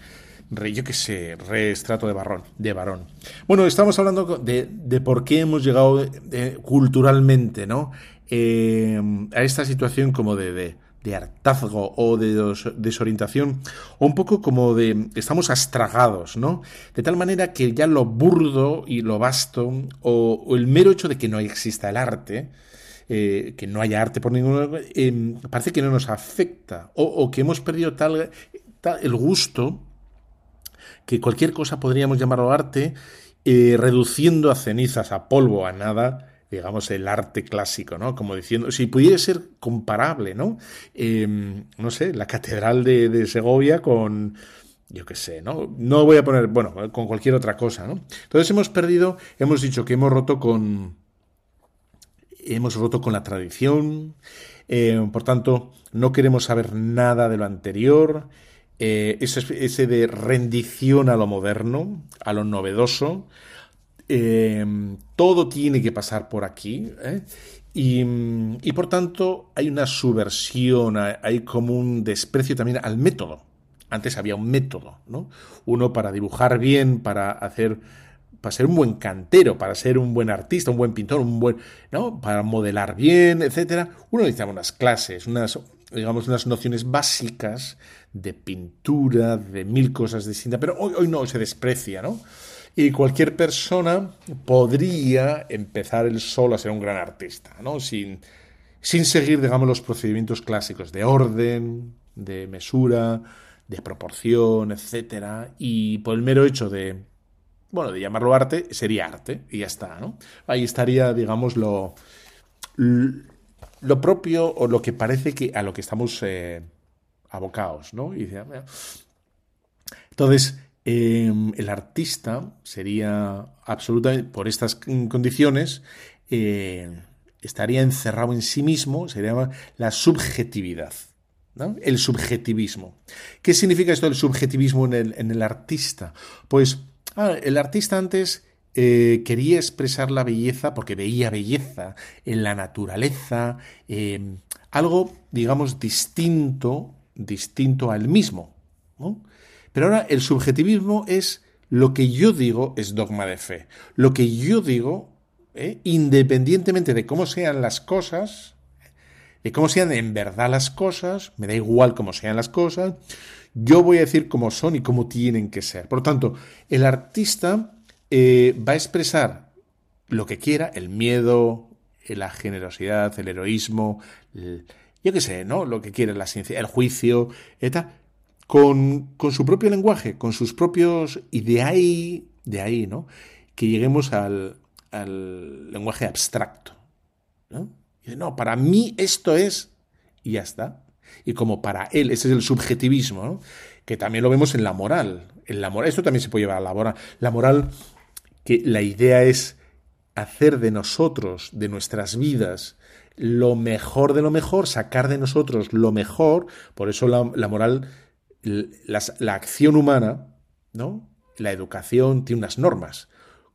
yo qué sé, reestrato de, barrón, de varón. Bueno, estamos hablando de, de por qué hemos llegado eh, culturalmente, ¿no? Eh, a esta situación como de, de, hartazgo o de desorientación, o un poco como de estamos astragados, ¿no? De tal manera que ya lo burdo y lo vasto, o, el mero hecho de que no exista el arte, eh, que no haya arte por ningún eh, parece que no nos afecta, o, que hemos perdido tal, tal, el gusto que cualquier cosa podríamos llamarlo arte, eh, reduciendo a cenizas, a polvo, a nada, digamos, el arte clásico, ¿no? Como diciendo, si pudiera ser comparable, ¿no? Em, no sé, la Catedral de, Segovia con, yo qué sé, ¿no? No voy a poner, bueno, con cualquier otra cosa, ¿no? Entonces hemos perdido, hemos dicho que hemos roto con, hemos roto con la tradición, eh, por tanto, no queremos saber nada de lo anterior, eh, ese, ese, de rendición a lo moderno, a lo novedoso, eh, todo tiene que pasar por aquí. ¿eh? Y, por tanto hay una subversión, hay como un desprecio también al método. Antes había un método, ¿no? Uno para dibujar bien, para hacer, para ser un buen cantero, para ser un buen artista, un buen pintor, un buen, ¿no? Para modelar bien, etcétera. Uno necesitaba unas clases, unas, digamos, unas nociones básicas de pintura, de mil cosas distintas. Pero hoy, hoy no se desprecia, ¿no? Y cualquier persona podría empezar el solo a ser un gran artista, ¿no? Sin, sin seguir, digamos, los procedimientos clásicos de orden, de mesura, de proporción, etcétera, y por el mero hecho de, bueno, de llamarlo arte, sería arte, y ya está, ¿no? Ahí estaría, digamos, lo, lo propio o lo que parece que a lo que estamos eh, abocados, ¿no? Y, entonces, Em, el artista sería absolutamente, por estas condiciones, eh, estaría encerrado en sí mismo, sería la subjetividad. El subjetivismo. ¿Qué significa esto del subjetivismo en el, artista? Pues ah, el artista antes eh, quería expresar la belleza porque veía belleza en la naturaleza, em, algo, digamos, distinto, distinto al mismo. Pero ahora el subjetivismo es lo que yo digo es dogma de fe. Lo que yo digo, ¿eh? independientemente de cómo sean las cosas, de cómo sean en verdad las cosas, me da igual cómo sean las cosas, yo voy a decir cómo son y cómo tienen que ser. Por lo tanto, el artista eh, va a expresar lo que quiera, el miedo, la generosidad, el heroísmo, yo qué sé, ¿no? Lo que quiera, la ciencia, el juicio, etc con, su propio lenguaje, con sus propios... Y de ahí, de ahí, ¿no? Que lleguemos al, lenguaje abstracto. ¿no? no, para mí esto es... Y ya está. Y como para él, ese es el subjetivismo, ¿no? que también lo vemos en la moral. En la moral, esto también se puede llevar a la moral. La moral, que la idea es hacer de nosotros, de nuestras vidas, lo mejor de lo mejor, sacar de nosotros lo mejor. Por eso la moral la, acción humana, ¿no? La educación tiene unas normas,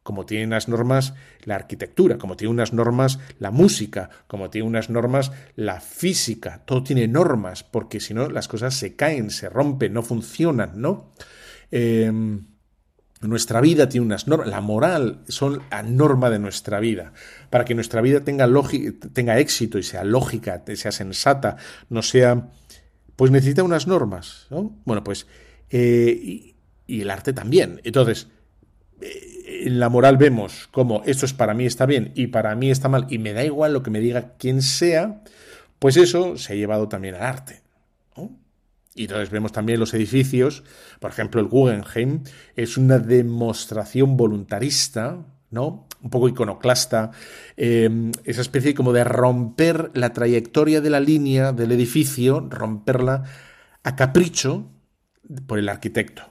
como tiene unas normas la arquitectura, como tiene unas normas la música, como tiene unas normas la física, todo tiene normas, porque si no las cosas se caen, se rompen, no funcionan, ¿no? Em, nuestra vida tiene unas normas, la moral son la norma de nuestra vida. Para que nuestra vida tenga, tenga éxito y sea lógica, sea sensata, no sea pues necesita unas normas, ¿no? Bueno, pues, eh, y, el arte también. Entonces, eh, en la moral vemos cómo esto es para mí está bien y para mí está mal y me da igual lo que me diga quien sea, pues eso se ha llevado también al arte. Y entonces vemos también los edificios, por ejemplo el Guggenheim, es una demostración voluntarista, ¿no? Un poco iconoclasta, eh, esa especie como de romper la trayectoria de la línea del edificio, romperla a capricho por el arquitecto.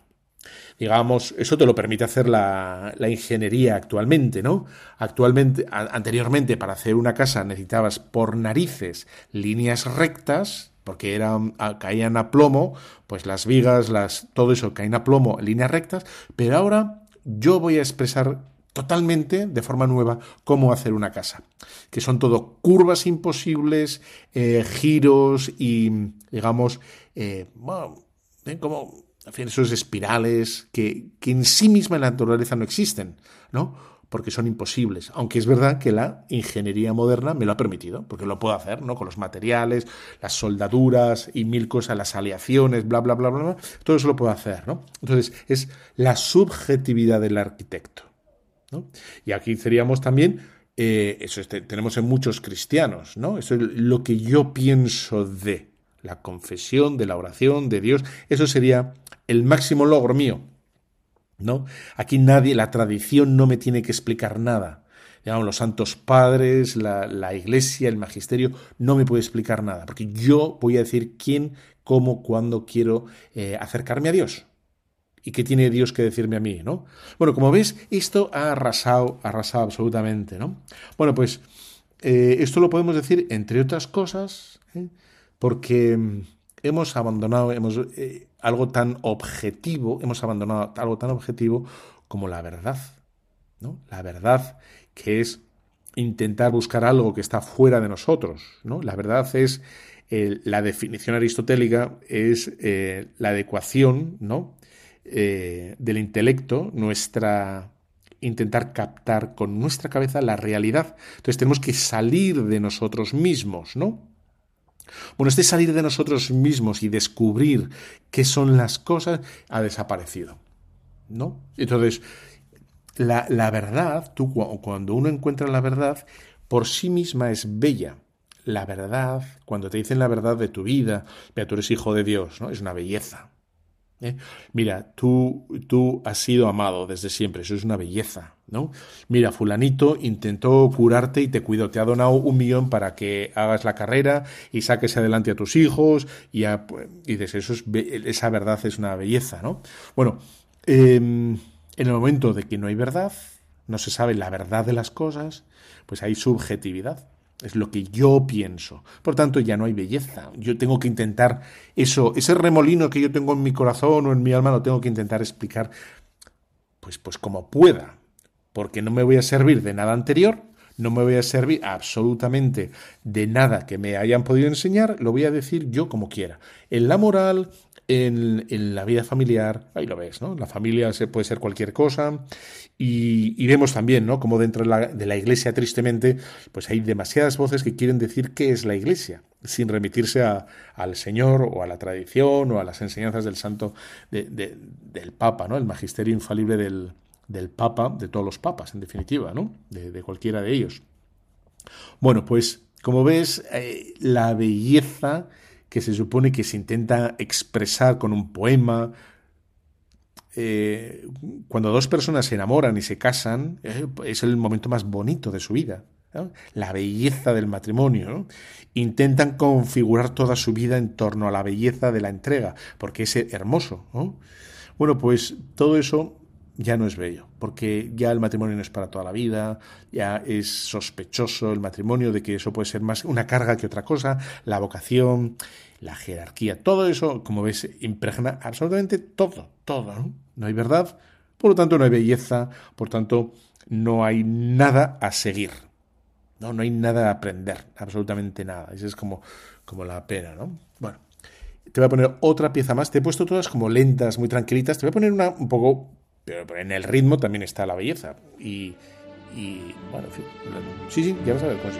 Digamos, eso te lo permite hacer la, ingeniería actualmente, ¿no? Actualmente, anteriormente, para hacer una casa necesitabas por narices líneas rectas, porque eran, caían a plomo, pues las vigas, las, todo eso caen a plomo, líneas rectas, pero ahora yo voy a expresar totalmente de forma nueva cómo hacer una casa, que son todo curvas imposibles, eh, giros y, digamos, eh, bueno, como esos espirales que, que, en sí misma en la naturaleza no existen, ¿no? Porque son imposibles. Aunque es verdad que la ingeniería moderna me lo ha permitido, porque lo puedo hacer, ¿no? Con los materiales, las soldaduras y mil cosas, las aleaciones, bla, bla, bla, bla, bla. Todo eso lo puedo hacer, ¿no? Entonces, es la subjetividad del arquitecto. Y aquí seríamos también, eh, eso tenemos en muchos cristianos, ¿no? Eso es lo que yo pienso de la confesión, de la oración, de Dios. Eso sería el máximo logro mío, ¿no? Aquí nadie, la tradición no me tiene que explicar nada. los santos padres, la, iglesia, el magisterio, no me puede explicar nada, porque yo voy a decir quién, cómo, cuándo quiero eh, acercarme a Dios. ¿Y qué tiene Dios que decirme a mí, no? Bueno, como ves, esto ha arrasado, arrasado absolutamente, ¿no? Bueno, pues eh, esto lo podemos decir, entre otras cosas, ¿eh? porque mm, hemos abandonado hemos, algo tan objetivo, hemos abandonado algo tan objetivo como la verdad, ¿no? La verdad que es intentar buscar algo que está fuera de nosotros. ¿no? La verdad es, la definición aristotélica es eh, la adecuación ¿no? Eh, del intelecto, nuestra intentar captar con nuestra cabeza la realidad. Entonces tenemos que salir de nosotros mismos, ¿no? Bueno, este salir de nosotros mismos y descubrir qué son las cosas ha desaparecido, ¿no? Entonces, la, verdad, tú cuando uno encuentra la verdad, por sí misma es bella. La verdad, cuando te dicen la verdad de tu vida, mira, tú eres hijo de Dios, ¿no? Es una belleza. ¿Eh? Mira, tú, tú has sido amado desde siempre, eso es una belleza, ¿no? Mira, fulanito intentó curarte y te cuidó, te ha donado un millón para que hagas la carrera y saques adelante a tus hijos y, dices, eso es, esa verdad es una belleza, ¿no? Bueno, eh, en el momento de que no hay verdad, no se sabe la verdad de las cosas, pues hay subjetividad. Es lo que yo pienso. Por tanto, ya no hay belleza. Yo tengo que intentar eso, ese remolino que yo tengo en mi corazón o en mi alma, lo tengo que intentar explicar, pues, pues como pueda. Porque no me voy a servir de nada anterior, no me voy a servir absolutamente de nada que me hayan podido enseñar, lo voy a decir yo como quiera. En la moral, en, la vida familiar, ahí lo ves, ¿no? La familia se, puede ser cualquier cosa y, vemos también, ¿no? Como dentro de la, iglesia, tristemente, pues hay demasiadas voces que quieren decir qué es la iglesia, sin remitirse al Señor o a la tradición o a las enseñanzas del santo, del Papa, ¿no? El magisterio infalible del, del Papa, de todos los papas, en definitiva, ¿no? De, cualquiera de ellos. Bueno, pues como ves, eh, la belleza que se supone que se intenta expresar con un poema. Eh, cuando dos personas se enamoran y se casan, eh, es el momento más bonito de su vida. La belleza del matrimonio. Intentan configurar toda su vida en torno a la belleza de la entrega, porque es hermoso. Bueno, pues todo eso ya no es bello, porque ya el matrimonio no es para toda la vida, ya es sospechoso el matrimonio de que eso puede ser más una carga que otra cosa, la vocación, la jerarquía, todo eso, como ves, impregna absolutamente todo, todo, ¿no? No hay verdad, por lo tanto no hay belleza, por tanto no hay nada a seguir, no, no hay nada a aprender, absolutamente nada, esa es como, como la pena, ¿no? Bueno, te voy a poner otra pieza más, te he puesto todas como lentas, muy tranquilitas, te voy a poner una un poco pero en el ritmo también está la belleza. Y, y bueno, en fin. Sí, sí, ya vas a ver cómo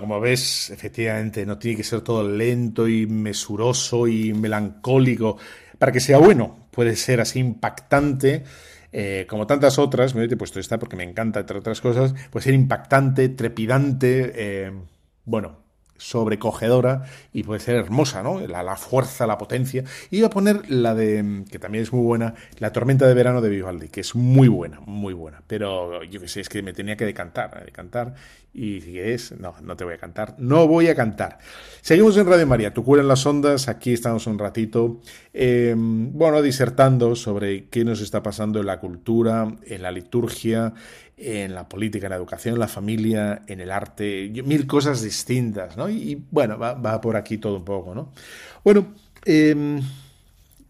Como ves, efectivamente, no tiene que ser todo lento y mesuroso y melancólico para que sea bueno. Puede ser así impactante, eh, como tantas otras. Me he puesto esta porque me encanta, entre otras cosas. Puede ser impactante, trepidante, eh, bueno, sobrecogedora y puede ser hermosa, ¿no? La, fuerza, la potencia. Y voy a poner la de, que también es muy buena, La tormenta de verano de Vivaldi, que es muy buena, muy buena. Pero yo qué sé, es que me tenía que decantar, decantar. Y si es, no, no te voy a cantar, no voy a cantar. Seguimos en Radio María, tu cura en las ondas, aquí estamos un ratito, em, bueno, disertando sobre qué nos está pasando en la cultura, en la liturgia, en la política, en la educación, en la familia, en el arte, mil cosas distintas, ¿no? Y, bueno, va, por aquí todo un poco, ¿no? Bueno, em,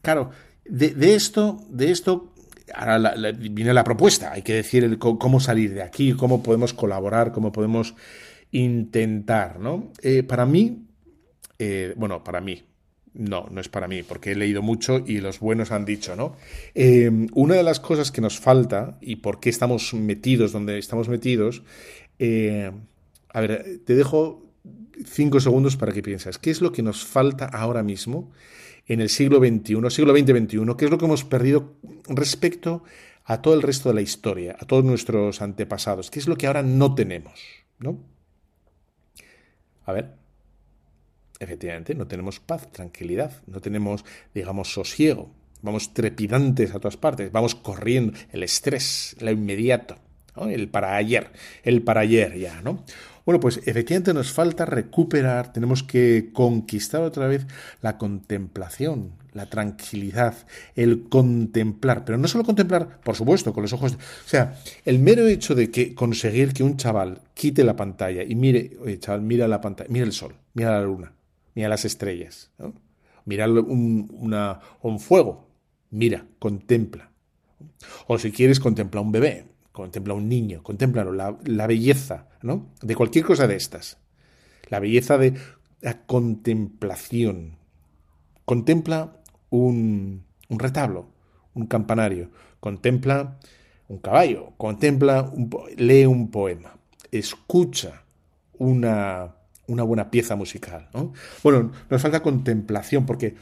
claro, de, esto, de esto, ahora viene la propuesta, hay que decir cómo salir de aquí, cómo podemos colaborar, cómo podemos intentar, ¿no? Eh, para mí, eh, bueno, para mí, no, no es para mí, porque he leído mucho y los buenos han dicho, ¿no? Eh, una de las cosas que nos falta y por qué estamos metidos donde estamos metidos, eh, a ver, te dejo cinco segundos para que pienses, ¿qué es lo que nos falta ahora mismo en el siglo XXI, siglo XX-XXI? ¿Qué es lo que hemos perdido respecto a todo el resto de la historia, a todos nuestros antepasados? ¿Qué es lo que ahora no tenemos? ¿No? A ver. Efectivamente, no tenemos paz, tranquilidad, no tenemos, digamos, sosiego. Vamos trepidantes a todas partes, vamos corriendo, el estrés, lo inmediato, el para ayer, el para ayer ya, ¿no? Bueno, pues efectivamente nos falta recuperar, tenemos que conquistar otra vez la contemplación, la tranquilidad, el contemplar, pero no solo contemplar, por supuesto, con los ojos, o sea, el mero hecho de que conseguir que un chaval quite la pantalla y mire, oye, chaval, mira la pantalla, mira el sol, mira la luna, mira las estrellas, mira un, un fuego, mira, contempla. O si quieres, contempla un bebé, contempla un niño, contempla la, belleza ¿no? de cualquier cosa de estas. La belleza de la contemplación. Contempla un, un retablo, un campanario, contempla un caballo, contempla, un, lee un poema, escucha una, una buena pieza musical. ¿no? Bueno, nos falta contemplación porque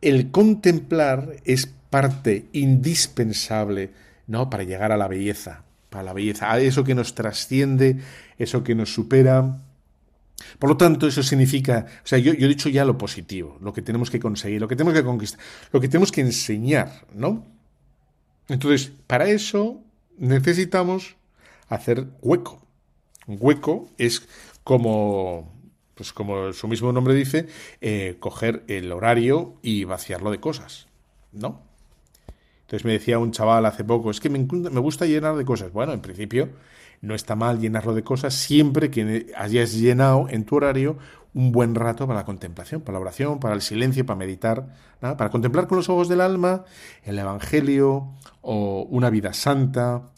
el contemplar es parte indispensable ¿no? para llegar a la belleza, para la belleza, a eso que nos trasciende, eso que nos supera. Por lo tanto, eso significa, o sea, yo, yo he dicho ya lo positivo, lo que tenemos que conseguir, lo que tenemos que conquistar, lo que tenemos que enseñar, ¿no? Entonces, para eso necesitamos hacer hueco. Hueco es como pues como su mismo nombre dice, eh, coger el horario y vaciarlo de cosas, ¿no? Entonces me decía un chaval hace poco, es que me, me gusta llenar de cosas. Bueno, en principio no está mal llenarlo de cosas siempre que hayas llenado en tu horario un buen rato para la contemplación, para la oración, para el silencio, para meditar, para contemplar con los ojos del alma el Evangelio o una vida santa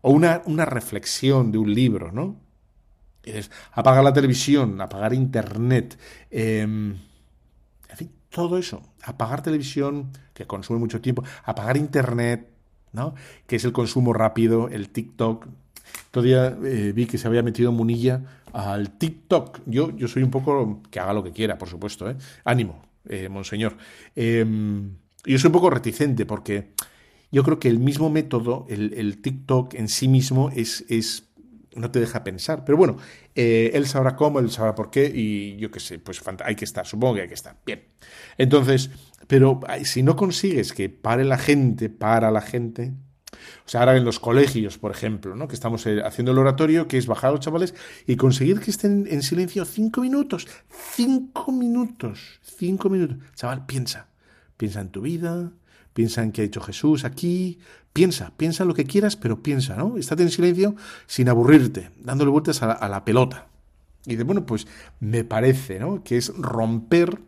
o una, una reflexión de un libro, ¿no? Es apagar la televisión, apagar internet, em, en fin, todo eso, apagar televisión, que consume mucho tiempo, apagar internet, ¿no? que es el consumo rápido, el TikTok. Todavía eh, vi que se había metido Munilla al TikTok. Yo, yo soy un poco que haga lo que quiera, por supuesto. ¿eh? Ánimo, eh, monseñor. Em, yo soy un poco reticente porque yo creo que el mismo método, el, el TikTok en sí mismo, es, es no te deja pensar. Pero bueno, eh, él sabrá cómo, él sabrá por qué y yo qué sé, pues hay que estar, supongo que hay que estar. Bien. Entonces, pero si no consigues que pare la gente, para la gente, o sea, ahora en los colegios, por ejemplo, ¿no? que estamos eh, haciendo el oratorio, que es bajar a los chavales y conseguir que estén en silencio cinco minutos. Cinco minutos. Cinco minutos. Chaval, piensa. Piensa en tu vida, piensa en qué ha hecho Jesús aquí, piensa, piensa lo que quieras, pero piensa, ¿no? Estate en silencio sin aburrirte, dándole vueltas a la, pelota. Y de bueno, pues me parece, ¿no? Que es romper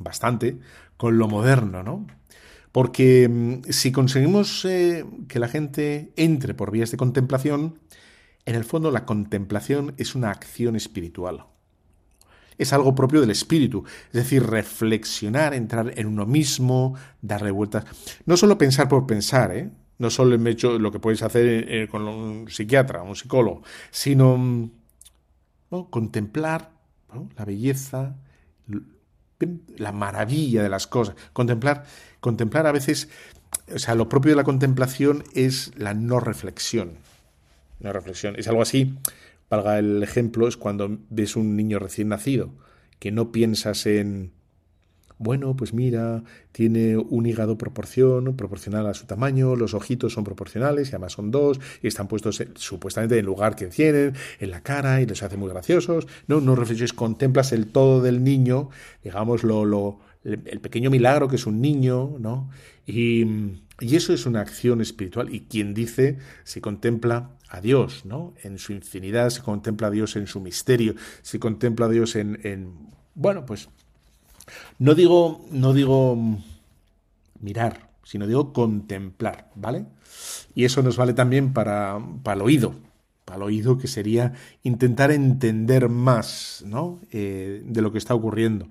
bastante con lo moderno, ¿no? Porque mm, si conseguimos eh, que la gente entre por vías de contemplación, en el fondo la contemplación es una acción espiritual es algo propio del espíritu, es decir, reflexionar, entrar en uno mismo, darle vueltas. No solo pensar por pensar, ¿eh? no solo el hecho lo que puedes hacer eh, con un psiquiatra, un psicólogo, sino contemplar la belleza, la maravilla de las cosas. Contemplar, contemplar a veces, o sea, lo propio de la contemplación es la no reflexión. No reflexión. Es algo así, valga el ejemplo, es cuando ves un niño recién nacido, que no piensas en bueno, pues mira, tiene un hígado proporción, proporcional a su tamaño, los ojitos son proporcionales y además son dos y están puestos supuestamente en el lugar que tienen, en la cara y los hace muy graciosos. No, no reflexiones, contemplas el todo del niño, digamos, lo, lo, el pequeño milagro que es un niño, ¿no? Y, y eso es una acción espiritual y quien dice se contempla a Dios, ¿no? En su infinidad, se contempla a Dios en su misterio, se contempla a Dios en, en bueno, pues no digo, no digo mirar, sino digo contemplar, ¿vale? Y eso nos vale también para, para el oído, para el oído que sería intentar entender más ¿no? Eh, de lo que está ocurriendo.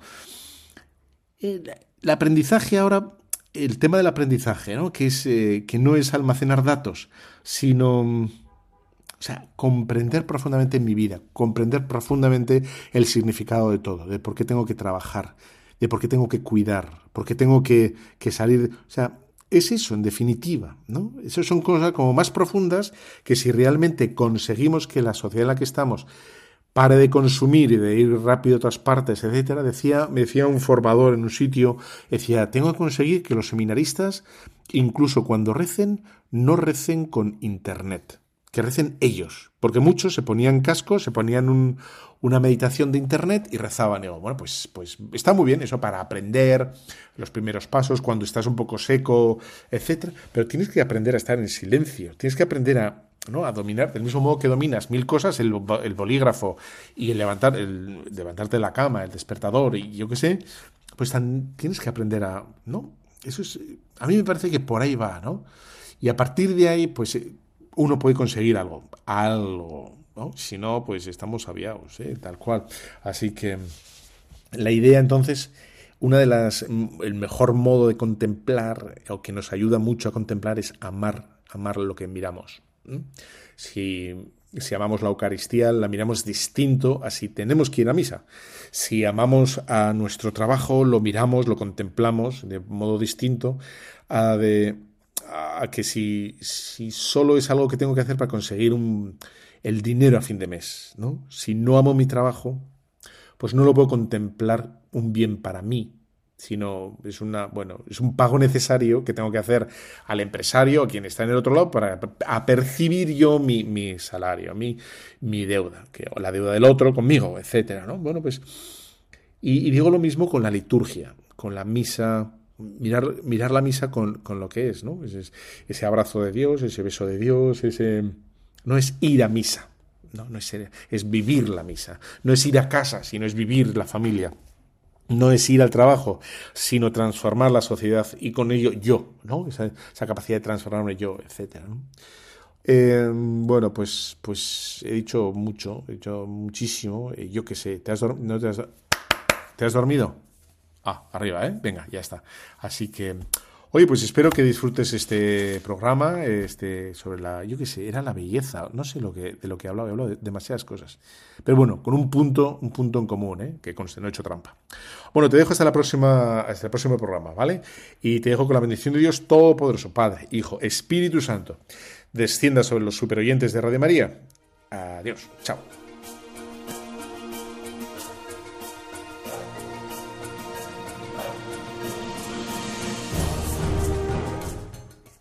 El, aprendizaje ahora, el tema del aprendizaje, ¿no? Que, es, eh, que no es almacenar datos, sino o sea, comprender profundamente mi vida, comprender profundamente el significado de todo, de por qué tengo que trabajar, de por qué tengo que cuidar, por qué tengo que, que salir. O sea, es eso, en definitiva, ¿no? Esas son cosas como más profundas que si realmente conseguimos que la sociedad en la que estamos pare de consumir y de ir rápido a otras partes, etcétera, decía, me decía un formador en un sitio, decía, tengo que conseguir que los seminaristas, incluso cuando recen, no recen con internet, que recen ellos, porque muchos se ponían cascos, se ponían un, una meditación de internet y rezaban. Y digo, bueno, pues, pues está muy bien eso para aprender los primeros pasos, cuando estás un poco seco, etcétera. Pero tienes que aprender a estar en silencio, tienes que aprender a, ¿no? a dominar, del mismo modo que dominas mil cosas, el, el bolígrafo y el, levantar, el levantarte de la cama, el despertador y yo qué sé, pues tienes que aprender a, ¿no? Eso es, a mí me parece que por ahí va, ¿no? Y a partir de ahí, pues uno puede conseguir algo, algo, si no, pues estamos aviados, ¿eh? tal cual. Así que la idea entonces, una de las, mm, el mejor modo de contemplar, o que nos ayuda mucho a contemplar, es amar, amar lo que miramos. Si, si amamos la Eucaristía, la miramos distinto así tenemos que ir a misa. Si amamos a nuestro trabajo, lo miramos, lo contemplamos de modo distinto a, de, a que si, si solo es algo que tengo que hacer para conseguir un, el dinero a fin de mes, ¿no? Si no amo mi trabajo, pues no lo puedo contemplar un bien para mí, sino es una, bueno, es un pago necesario que tengo que hacer al empresario, a quien está en el otro lado, para percibir yo mi, mi salario, mi, mi deuda, que, o la deuda del otro conmigo, etcétera, ¿no? Bueno, pues, y, digo lo mismo con la liturgia, con la misa, mirar, mirar la misa con, con lo que es, ¿no? Ese, ese abrazo de Dios, ese beso de Dios, ese no es ir a misa, no, no es, es vivir la misa. No es ir a casa, sino es vivir la familia. No es ir al trabajo, sino transformar la sociedad y con ello yo, ¿no? Esa, capacidad de transformarme yo, etcétera. Eh, bueno, pues, pues he dicho mucho, he dicho muchísimo. Eh, yo qué sé, ¿te has, no te, has, ¿te has dormido? Ah, arriba, ¿eh? Venga, ya está. Así que Oye, pues espero que disfrutes este programa, este, sobre la, yo qué sé, era la belleza, no sé lo que, de lo que he hablado, he hablado de demasiadas cosas. Pero bueno, con un punto, un punto en común, ¿eh? que conste, no he hecho trampa. Bueno, te dejo hasta la próxima, hasta el próximo programa, ¿vale? Y te dejo con la bendición de Dios Todopoderoso, Padre, Hijo, Espíritu Santo, descienda sobre los superoyentes de Radio María. Adiós, chao.